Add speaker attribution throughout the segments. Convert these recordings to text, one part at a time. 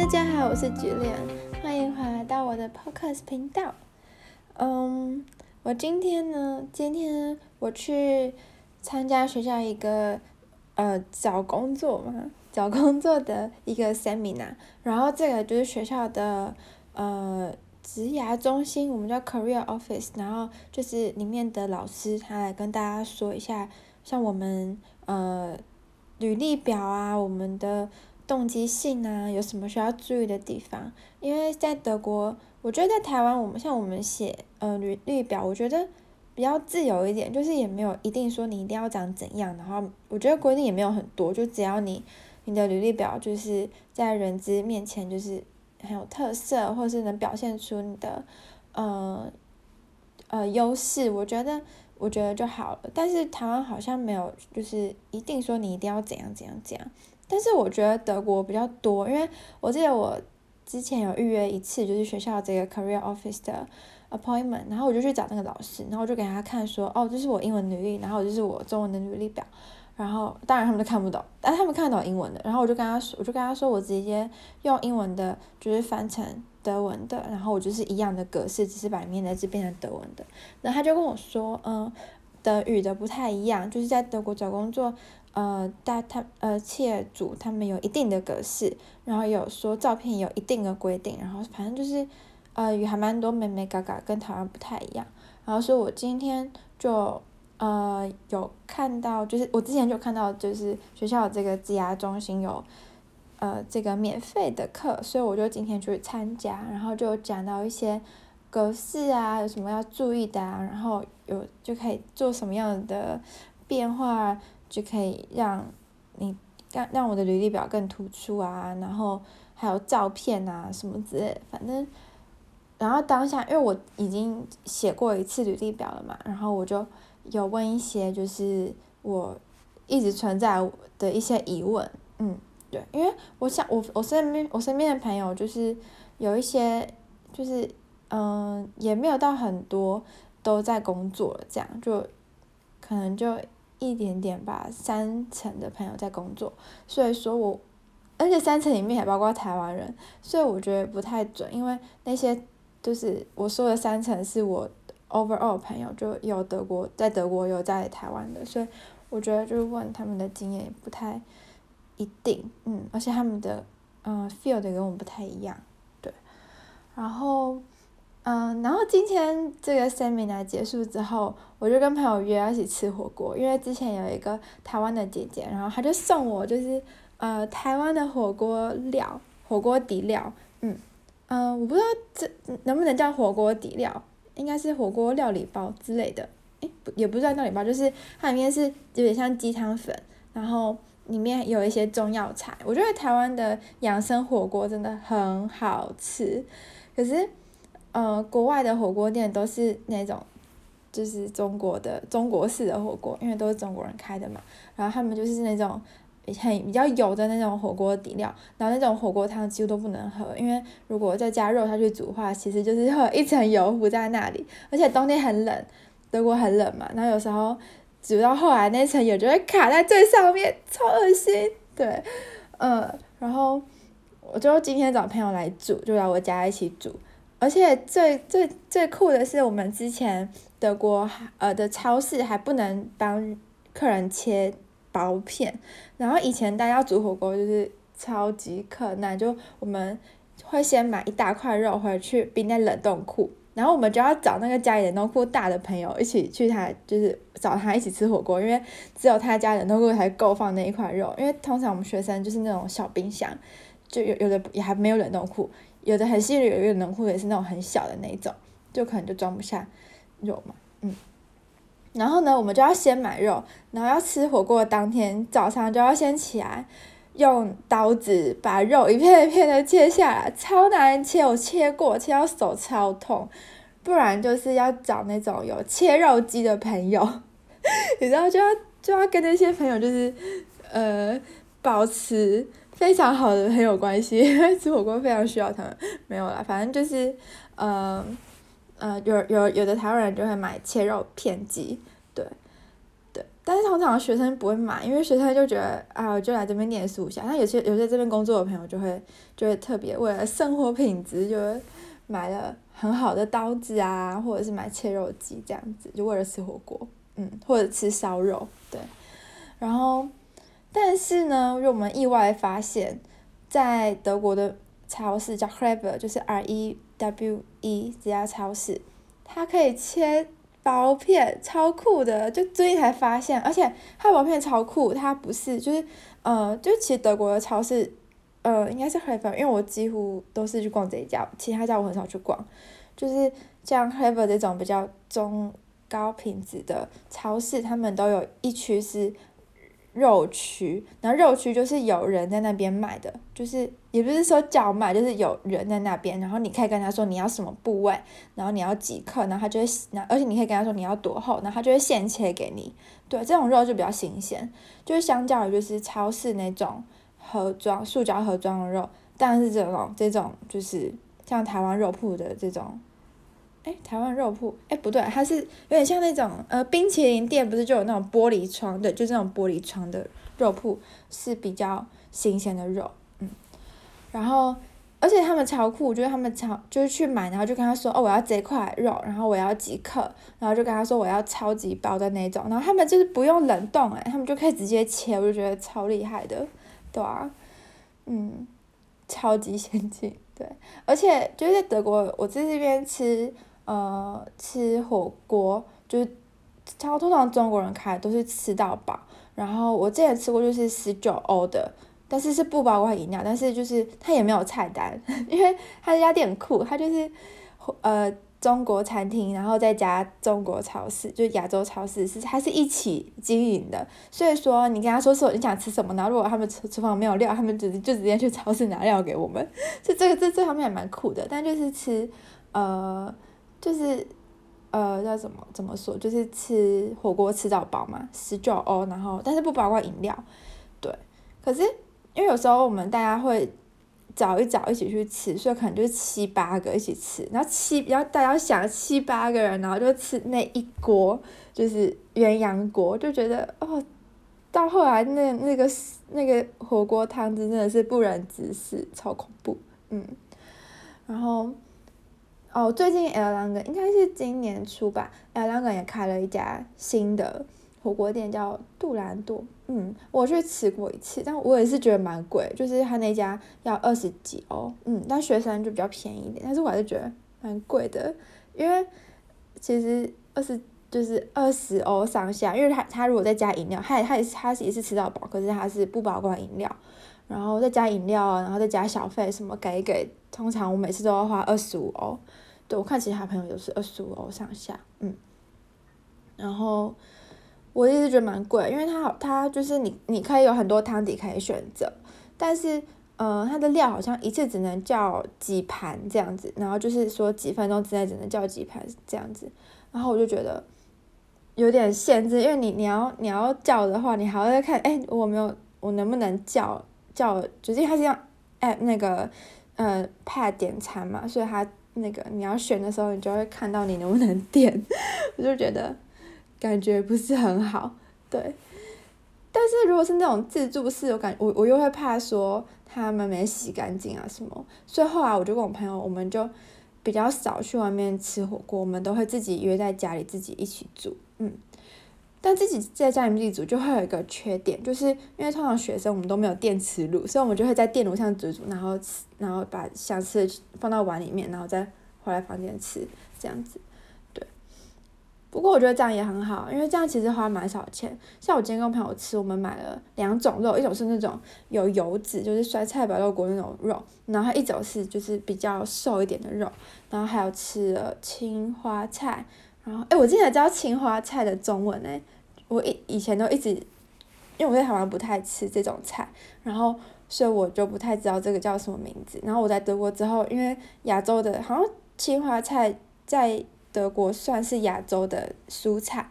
Speaker 1: 大家好，我是菊莲欢迎回来到我的 Podcast 频道。嗯，我今天呢，今天我去参加学校一个呃找工作嘛，找工作的一个 Seminar，然后这个就是学校的呃职涯中心，我们叫 Career Office，然后就是里面的老师他来跟大家说一下，像我们呃履历表啊，我们的。动机性啊，有什么需要注意的地方？因为在德国，我觉得在台湾，我们像我们写呃履历表，我觉得比较自由一点，就是也没有一定说你一定要长怎样，然后我觉得规定也没有很多，就只要你你的履历表就是在人资面前就是很有特色，或是能表现出你的呃呃优势，我觉得我觉得就好了。但是台湾好像没有，就是一定说你一定要怎样怎样怎样。但是我觉得德国比较多，因为我记得我之前有预约一次，就是学校这个 career office 的 appointment，然后我就去找那个老师，然后我就给他看说，哦，这是我英文履历，然后这是我中文的履历表，然后当然他们都看不懂，但他们看得懂英文的，然后我就跟他说，我就跟他说我直接用英文的，就是翻成德文的，然后我就是一样的格式，只是把里面的字变成德文的，然后他就跟我说，嗯，德语的不太一样，就是在德国找工作。呃，大他呃，企业主他们有一定的格式，然后有说照片有一定的规定，然后反正就是，呃，也还蛮多美眉嘎嘎跟台湾不太一样。然后所以我今天就呃有看到，就是我之前就看到，就是学校这个职涯中心有呃这个免费的课，所以我就今天去参加，然后就讲到一些格式啊，有什么要注意的啊，然后有就可以做什么样的变化。就可以让你让让我的履历表更突出啊，然后还有照片啊什么之类的，反正，然后当下因为我已经写过一次履历表了嘛，然后我就有问一些就是我一直存在的一些疑问，嗯，对，因为我想我我身边我身边的朋友就是有一些就是嗯也没有到很多都在工作，这样就可能就。一点点吧，三成的朋友在工作，所以说我，而且三成里面还包括台湾人，所以我觉得不太准，因为那些就是我说的三成是我 overall 朋友，就有德国在德国有在台湾的，所以我觉得就是问他们的经验也不太一定，嗯，而且他们的嗯、feel 的跟我们不太一样，对，然后。嗯，然后今天这个 seminar 结束之后，我就跟朋友约要一起吃火锅，因为之前有一个台湾的姐姐，然后她就送我就是呃台湾的火锅料，火锅底料，嗯嗯，我不知道这能不能叫火锅底料，应该是火锅料理包之类的，诶，也不算料理包，就是它里面是有点像鸡汤粉，然后里面有一些中药材，我觉得台湾的养生火锅真的很好吃，可是。呃，国外的火锅店都是那种，就是中国的中国式的火锅，因为都是中国人开的嘛。然后他们就是那种很比较油的那种火锅底料，然后那种火锅汤几乎都不能喝，因为如果再加肉下去煮的话，其实就是会有一层油糊在那里。而且冬天很冷，德国很冷嘛，然后有时候煮到后来那层油就会卡在最上面，超恶心。对，嗯，然后我就今天找朋友来煮，就来我家一起煮。而且最最最酷的是，我们之前德国呃的超市还不能帮客人切薄片，然后以前大家煮火锅就是超级困难，就我们会先买一大块肉回去冰在冷冻库，然后我们就要找那个家里冷冻库大的朋友一起去他就是找他一起吃火锅，因为只有他家冷冻库才够放那一块肉，因为通常我们学生就是那种小冰箱，就有有的也还没有冷冻库。有的很细的，有一个冷库也是那种很小的那种，就可能就装不下肉嘛，嗯。然后呢，我们就要先买肉，然后要吃火锅当天早上就要先起来，用刀子把肉一片一片的切下来，超难切，我切过，切到手超痛。不然就是要找那种有切肉机的朋友，你知道就要就要跟那些朋友就是呃保持。非常好的朋友关系，因为吃火锅非常需要他们。没有啦，反正就是，呃，呃，有有有的台湾人就会买切肉片机，对，对。但是通常学生不会买，因为学生就觉得啊，我就来这边念书一下。那有些有些这边工作的朋友就会就会特别为了生活品质，就会买了很好的刀子啊，或者是买切肉机这样子，就为了吃火锅，嗯，或者吃烧肉，对。然后，但是呢，就我们意外发现，在德国的超市叫 Crever，就是 R E W E 这家超市，它可以切。薄片超酷的，就最近才发现，而且它薄片超酷，它不是就是呃，就其实德国的超市，呃，应该是 Rewe，因为我几乎都是去逛这一家，其他家我很少去逛，就是像 Rewe 这种比较中高品质的超市，他们都有一区是。肉区，然后肉区就是有人在那边卖的，就是也不是说叫卖，就是有人在那边，然后你可以跟他说你要什么部位，然后你要几克，然后他就会，那而且你可以跟他说你要多厚，然后他就会现切给你。对，这种肉就比较新鲜，就是相较于就是超市那种盒装、塑胶盒装的肉，但是这种这种就是像台湾肉铺的这种。哎，台湾肉铺，哎不对，它是有点像那种呃冰淇淋店，不是就有那种玻璃窗？的，就是那种玻璃窗的肉铺是比较新鲜的肉，嗯，然后而且他们超酷，就是他们超就是去买，然后就跟他说哦我要这块肉，然后我要几克，然后就跟他说我要超级薄的那种，然后他们就是不用冷冻，哎，他们就可以直接切，我就觉得超厉害的，对啊，嗯，超级先进，对，而且就是在德国，我在这边吃。呃，吃火锅就是，超通常中国人开都是吃到饱。然后我之前吃过就是十九欧的，但是是不包括饮料，但是就是它也没有菜单，因为它这家店很酷，它就是呃中国餐厅，然后再加中国超市，就亚洲超市是它是一起经营的。所以说你跟他说说你想吃什么，然后如果他们厨厨房没有料，他们直接就直接去超市拿料给我们。就这个这这方面还蛮酷的，但就是吃呃。就是，呃，叫怎么？怎么说？就是吃火锅吃到饱嘛，十九欧，然后但是不包括饮料，对。可是因为有时候我们大家会找一找一起去吃，所以可能就是七八个一起吃，然后七，然后大家想七八个人，然后就吃那一锅就是鸳鸯锅，就觉得哦，到后来那那个那个火锅汤汁真的是不忍直视，超恐怖，嗯，然后。哦，最近 Erlangen 应该是今年初吧，Erlangen 也开了一家新的火锅店，叫杜兰朵。嗯，我去吃过一次，但我也是觉得蛮贵，就是他那家要二十几欧，嗯，但雪山就比较便宜一点，但是我还是觉得蛮贵的，因为其实二十就是二十欧上下，因为他他如果再加饮料，他也他也是他也是吃到饱，可是他是不包括饮料，然后再加饮料，然后再加小费什么给给，通常我每次都要花二十五欧。对，我看其他朋友都是二十五欧上下，嗯，然后我一直觉得蛮贵，因为它好，它就是你你可以有很多汤底可以选择，但是呃，它的料好像一次只能叫几盘这样子，然后就是说几分钟之内只能叫几盘这样子，然后我就觉得有点限制，因为你你要你要叫的话，你还要看，哎，我没有我能不能叫叫，就是它是用 app 那个呃 pad 点餐嘛，所以它。那个你要选的时候，你就会看到你能不能点，我就觉得感觉不是很好，对。但是如果是那种自助式，我感我我又会怕说他们没洗干净啊什么，所以后来我就跟我朋友，我们就比较少去外面吃火锅，我们都会自己约在家里自己一起煮，嗯。但自己在家里面自己煮就会有一个缺点，就是因为通常学生我们都没有电磁炉，所以我们就会在电炉上煮煮，然后吃，然后把想吃的放到碗里面，然后再回来房间吃，这样子。不过我觉得这样也很好，因为这样其实花蛮少钱。像我今天跟朋友吃，我们买了两种肉，一种是那种有油脂，就是酸菜白肉锅那种肉，然后一种是就是比较瘦一点的肉，然后还有吃了青花菜。然后，哎，我今天才知道青花菜的中文哎，我以以前都一直，因为我在台湾不太吃这种菜，然后所以我就不太知道这个叫什么名字。然后我在德国之后，因为亚洲的，好像青花菜在德国算是亚洲的蔬菜，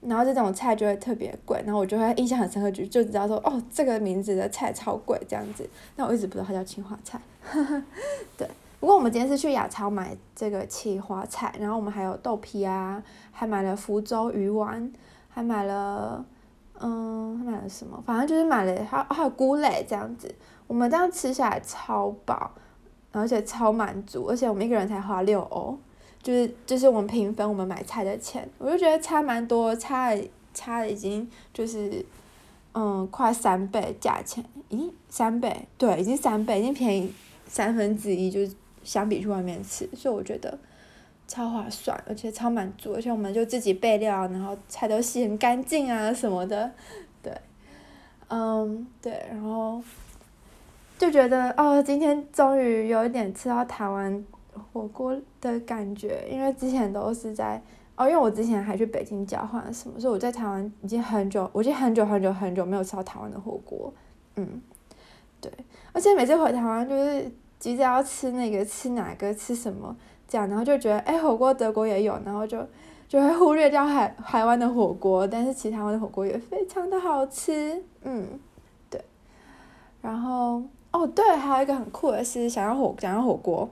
Speaker 1: 然后这种菜就会特别贵，然后我就会印象很深刻，就就知道说，哦，这个名字的菜超贵这样子。但我一直不知道它叫青花菜，对。不过我们今天是去亚超买这个青花菜，然后我们还有豆皮啊，还买了福州鱼丸，还买了嗯，还买了什么？反正就是买了，还还有菇类这样子。我们这样吃下来超饱，而且超满足，而且我们一个人才花六欧，就是就是我们平分我们买菜的钱，我就觉得差蛮多，差差了已经就是嗯快三倍价钱，咦三倍？对，已经三倍，已经便宜三分之一，就是相比去外面吃，所以我觉得。超划算，而且超满足，而且我们就自己备料，然后菜都洗很干净啊什么的，对，嗯，对，然后就觉得哦，今天终于有一点吃到台湾火锅的感觉，因为之前都是在哦，因为我之前还去北京交换什么，所以我在台湾已经很久，我已经很久很久很久没有吃到台湾的火锅，嗯，对，而且每次回台湾就是急着要吃那个吃哪个吃什么。这样，然后就觉得，哎，火锅德国也有，然后就就会忽略掉海台湾的火锅，但是其他湾的火锅也非常的好吃，嗯，对。然后，哦，对，还有一个很酷的是，想要火，想要火锅。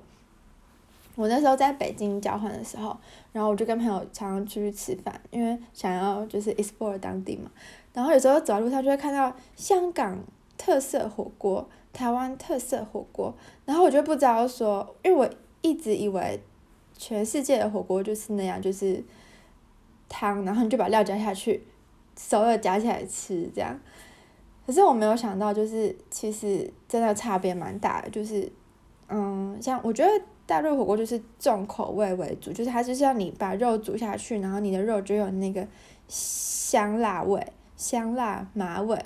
Speaker 1: 我那时候在北京交换的时候，然后我就跟朋友常常出去吃饭，因为想要就是 explore 当地嘛。然后有时候走在路上就会看到香港特色火锅、台湾特色火锅，然后我就不知道说，因为我。一直以为全世界的火锅就是那样，就是汤，然后你就把料加下去，所有夹起来吃这样。可是我没有想到，就是其实真的差别蛮大的。就是，嗯，像我觉得大陆火锅就是重口味为主，就是它就是要你把肉煮下去，然后你的肉就有那个香辣味、香辣麻味，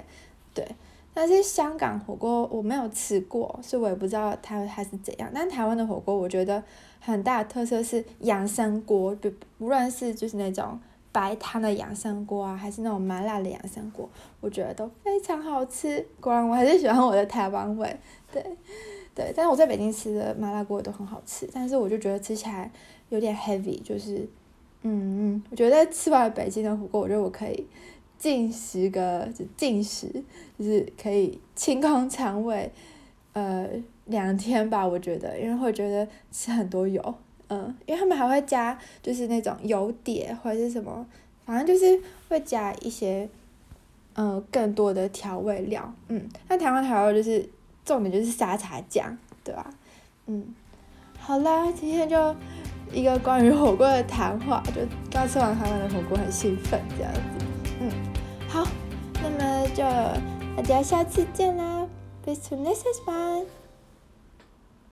Speaker 1: 对。但是香港火锅我没有吃过，所以我也不知道它它是怎样。但台湾的火锅我觉得很大的特色是养生锅，就无论是就是那种白汤的养生锅啊，还是那种麻辣的养生锅，我觉得都非常好吃。果然我还是喜欢我的台湾味，对对。但是我在北京吃的麻辣锅都很好吃，但是我就觉得吃起来有点 heavy，就是嗯，我觉得吃完北京的火锅，我觉得我可以。进食个就进食，就是可以清空肠胃，呃，两天吧，我觉得，因为会觉得吃很多油，嗯，因为他们还会加就是那种油碟或者是什么，反正就是会加一些，呃，更多的调味料，嗯，那台湾调味就是重点就是沙茶酱，对吧？嗯，好啦，今天就一个关于火锅的谈话，就刚吃完台湾的火锅，很兴奋这样子。嗯，好，那么就大家下次见啦，Best to next one。